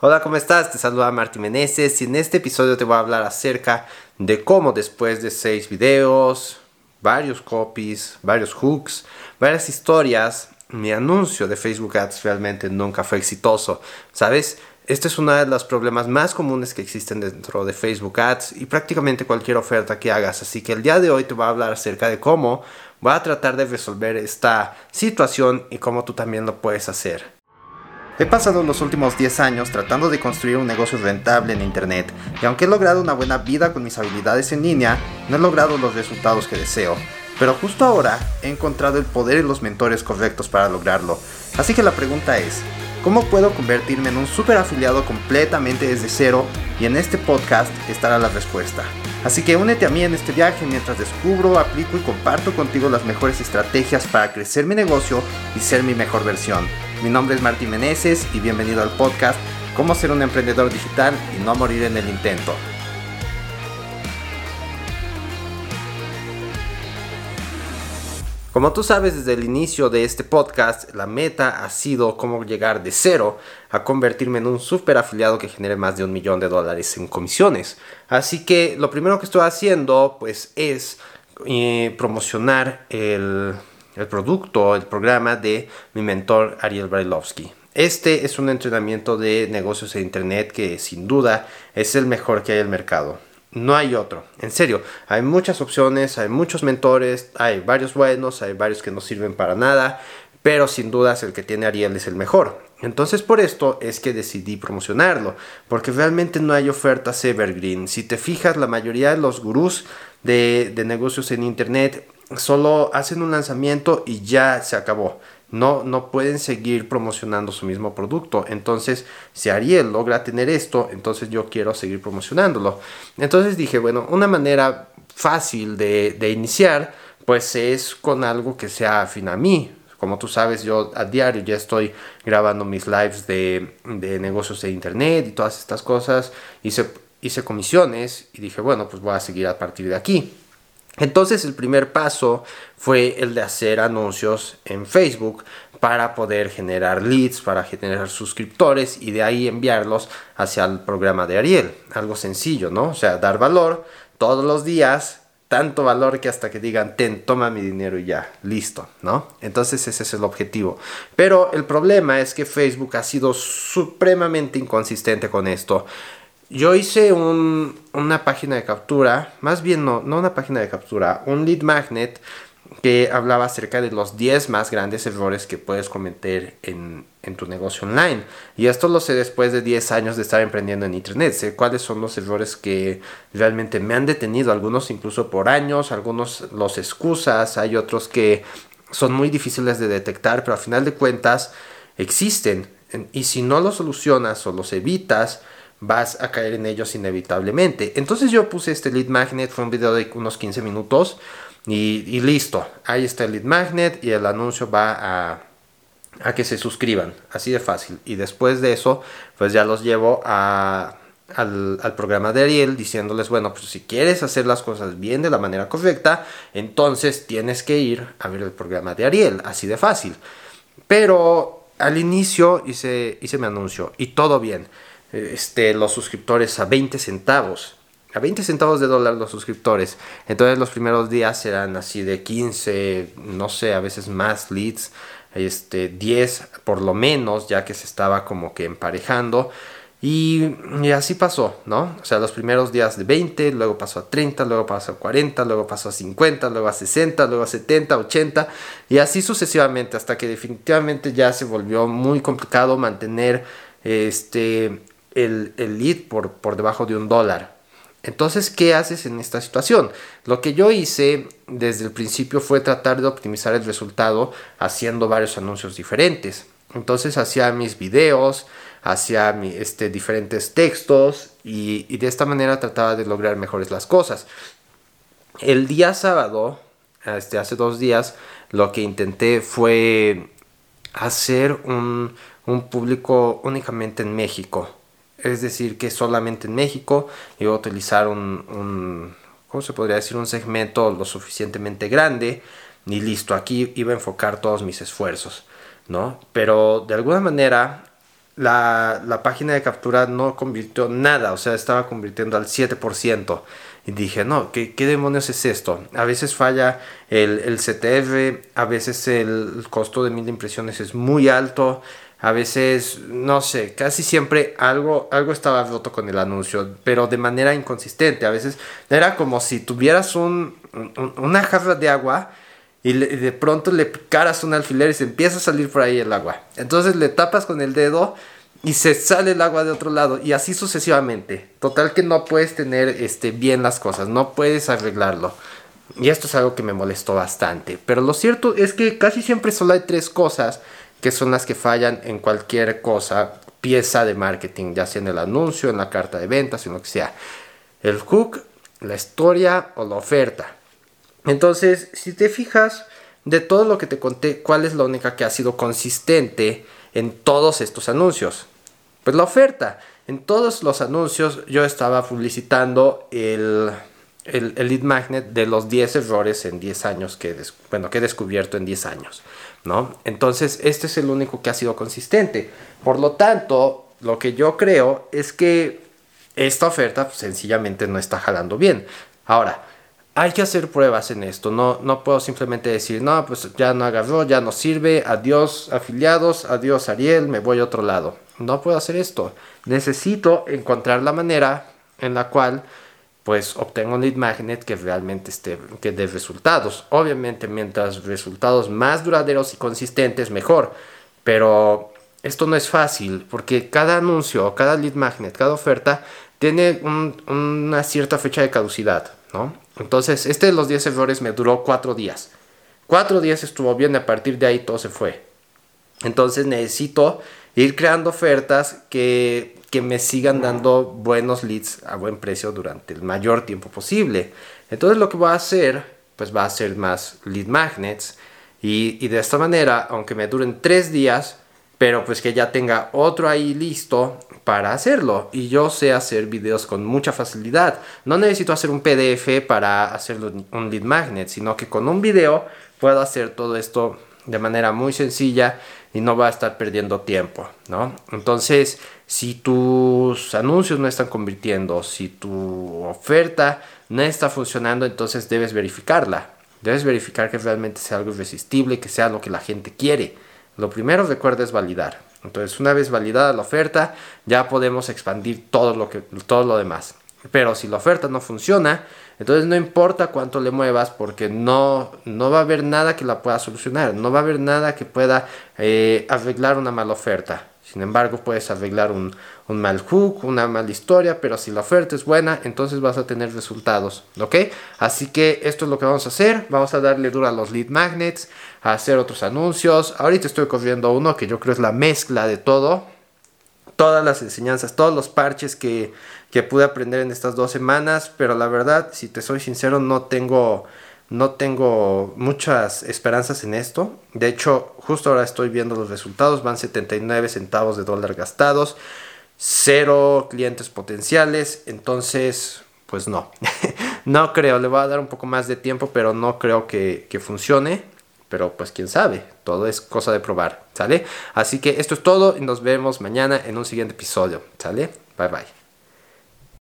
Hola, ¿cómo estás? Te saluda Martín Meneses y en este episodio te voy a hablar acerca de cómo después de seis videos, varios copies, varios hooks, varias historias, mi anuncio de Facebook Ads realmente nunca fue exitoso. ¿Sabes? Este es uno de los problemas más comunes que existen dentro de Facebook Ads y prácticamente cualquier oferta que hagas. Así que el día de hoy te voy a hablar acerca de cómo voy a tratar de resolver esta situación y cómo tú también lo puedes hacer. He pasado los últimos 10 años tratando de construir un negocio rentable en Internet y aunque he logrado una buena vida con mis habilidades en línea, no he logrado los resultados que deseo. Pero justo ahora he encontrado el poder y los mentores correctos para lograrlo. Así que la pregunta es, ¿cómo puedo convertirme en un super afiliado completamente desde cero? Y en este podcast estará la respuesta. Así que únete a mí en este viaje mientras descubro, aplico y comparto contigo las mejores estrategias para crecer mi negocio y ser mi mejor versión. Mi nombre es Martín Meneses y bienvenido al podcast Cómo ser un emprendedor digital y no morir en el intento. Como tú sabes desde el inicio de este podcast, la meta ha sido cómo llegar de cero a convertirme en un super afiliado que genere más de un millón de dólares en comisiones. Así que lo primero que estoy haciendo pues es eh, promocionar el el producto, el programa de mi mentor Ariel Brailovsky. Este es un entrenamiento de negocios e internet que sin duda es el mejor que hay en el mercado. No hay otro, en serio, hay muchas opciones, hay muchos mentores, hay varios buenos, hay varios que no sirven para nada, pero sin dudas el que tiene Ariel es el mejor. Entonces por esto es que decidí promocionarlo, porque realmente no hay ofertas evergreen. Si te fijas, la mayoría de los gurús de, de negocios en internet solo hacen un lanzamiento y ya se acabó. No, no pueden seguir promocionando su mismo producto. Entonces, si Ariel logra tener esto, entonces yo quiero seguir promocionándolo. Entonces dije, bueno, una manera fácil de, de iniciar, pues es con algo que sea afín a mí. Como tú sabes, yo a diario ya estoy grabando mis lives de, de negocios de internet y todas estas cosas. Hice, hice comisiones y dije, bueno, pues voy a seguir a partir de aquí. Entonces el primer paso fue el de hacer anuncios en Facebook para poder generar leads, para generar suscriptores y de ahí enviarlos hacia el programa de Ariel. Algo sencillo, ¿no? O sea, dar valor todos los días, tanto valor que hasta que digan, ten, toma mi dinero y ya, listo, ¿no? Entonces ese es el objetivo. Pero el problema es que Facebook ha sido supremamente inconsistente con esto. Yo hice una página de captura, más bien no, no una página de captura, un lead magnet que hablaba acerca de los 10 más grandes errores que puedes cometer en, en, tu negocio online. Y esto lo sé después de 10 años de estar emprendiendo en Internet. Sé cuáles son los errores que realmente me han detenido, algunos incluso por años, algunos los excusas, hay otros que son muy difíciles de detectar, pero a final de cuentas existen. Y si no los solucionas o los evitas, vas a caer en ellos inevitablemente. Entonces yo puse este lead magnet, fue un video de unos 15 minutos y, listo. Ahí está el lead magnet y el anuncio va a, que se suscriban, así de fácil. Y después de eso, pues ya los llevo al, al, programa de Ariel diciéndoles, bueno, pues si quieres hacer las cosas bien de la manera correcta, entonces tienes que ir a ver el programa de Ariel, así de fácil. Pero al inicio hice, hice mi anuncio y todo bien este, los suscriptores a 20 centavos. A 20 centavos de dólar los suscriptores. Entonces los primeros días eran así de 15, no sé, a veces más leads. Este, 10 por lo menos, ya que se estaba como que emparejando. Y, así pasó, ¿no? O sea, los primeros días de 20, luego pasó a 30, luego pasó a 40, luego pasó a 50, luego a 60, luego a 70, 80 y así sucesivamente hasta que definitivamente ya se volvió muy complicado mantener este el, lead por, por debajo de un dólar. Entonces, ¿qué haces en esta situación? Lo que yo hice desde el principio fue tratar de optimizar el resultado haciendo varios anuncios diferentes. Entonces hacía mis videos, hacía mi, este, diferentes textos y, y, de esta manera trataba de lograr mejores las cosas. El día sábado, este, hace dos días, lo que intenté fue hacer un, un público únicamente en México es decir, que solamente en México iba a utilizar un, ¿cómo se podría decir? Un segmento lo suficientemente grande y listo, aquí iba a enfocar todos mis esfuerzos, ¿no? Pero de alguna manera la, la, página de captura no convirtió nada, o sea, estaba convirtiendo al 7%. Y dije, no, ¿qué, ¿qué, demonios es esto? A veces falla el, el CTF, a veces el costo de mil impresiones es muy alto, a veces, no sé, casi siempre algo, algo estaba roto con el anuncio, pero de manera inconsistente. A veces era como si tuvieras un, una jarra de agua y, de pronto le picaras un alfiler y se empieza a salir por ahí el agua. Entonces le tapas con el dedo y se sale el agua de otro lado y así sucesivamente. Total que no puedes tener este, bien las cosas, no puedes arreglarlo. Y esto es algo que me molestó bastante. Pero lo cierto es que casi siempre solo hay tres cosas que son las que fallan en cualquier cosa, pieza de marketing, ya sea en el anuncio, en la carta de ventas, en lo que sea. El hook, la historia o la oferta. Entonces, si te fijas, de todo lo que te conté, ¿cuál es la única que ha sido consistente en todos estos anuncios? Pues la oferta. En todos los anuncios yo estaba publicitando el, el, lead magnet de los 10 errores en 10 años que, bueno, que he descubierto en 10 años. ¿No? Entonces, este es el único que ha sido consistente. Por lo tanto, lo que yo creo es que esta oferta pues, sencillamente no está jalando bien. Ahora, hay que hacer pruebas en esto. No, no puedo simplemente decir, no, pues ya no agarró, ya no sirve, adiós afiliados, adiós Ariel, me voy a otro lado. No puedo hacer esto. Necesito encontrar la manera en la cual pues obtengo un lead magnet que realmente esté, que dé resultados. Obviamente, mientras resultados más duraderos y consistentes, mejor. Pero esto no es fácil porque cada anuncio, cada lead magnet, cada oferta tiene una cierta fecha de caducidad, ¿no? Entonces, este de los 10 errores me duró 4 días. 4 días estuvo bien, a partir de ahí todo se fue. Entonces necesito ir creando ofertas que que me sigan dando buenos leads a buen precio durante el mayor tiempo posible. Entonces lo que voy a hacer, pues va a ser más lead magnets y, de esta manera, aunque me duren tres días, pero pues que ya tenga otro ahí listo para hacerlo. Y yo sé hacer videos con mucha facilidad. No necesito hacer un PDF para hacerlo un lead magnet, sino que con un video puedo hacer todo esto de manera muy sencilla y no va a estar perdiendo tiempo, ¿no? Entonces, si tus anuncios no están convirtiendo, si tu oferta no está funcionando, entonces debes verificarla. Debes verificar que realmente sea algo irresistible, que sea lo que la gente quiere. Lo primero, recuerda, es validar. Entonces, una vez validada la oferta, ya podemos expandir todo lo, que, todo lo demás. Pero si la oferta no funciona, entonces no importa cuánto le muevas porque no, no va a haber nada que la pueda solucionar, no va a haber nada que pueda eh, arreglar una mala oferta. Sin embargo, puedes arreglar un, un, mal hook, una mala historia, pero si la oferta es buena, entonces vas a tener resultados, ¿ok? Así que esto es lo que vamos a hacer. Vamos a darle duro a los lead magnets, a hacer otros anuncios. Ahorita estoy corriendo uno que yo creo es la mezcla de todo. Todas las enseñanzas, todos los parches que, que pude aprender en estas dos semanas, pero la verdad, si te soy sincero, no tengo, no tengo muchas esperanzas en esto. De hecho, justo ahora estoy viendo los resultados, van 79 centavos de dólar gastados, cero clientes potenciales, entonces, pues no, no creo, le voy a dar un poco más de tiempo, pero no creo que, que funcione. Pero pues quién sabe, todo es cosa de probar, ¿sale? Así que esto es todo y nos vemos mañana en un siguiente episodio, ¿sale? Bye bye.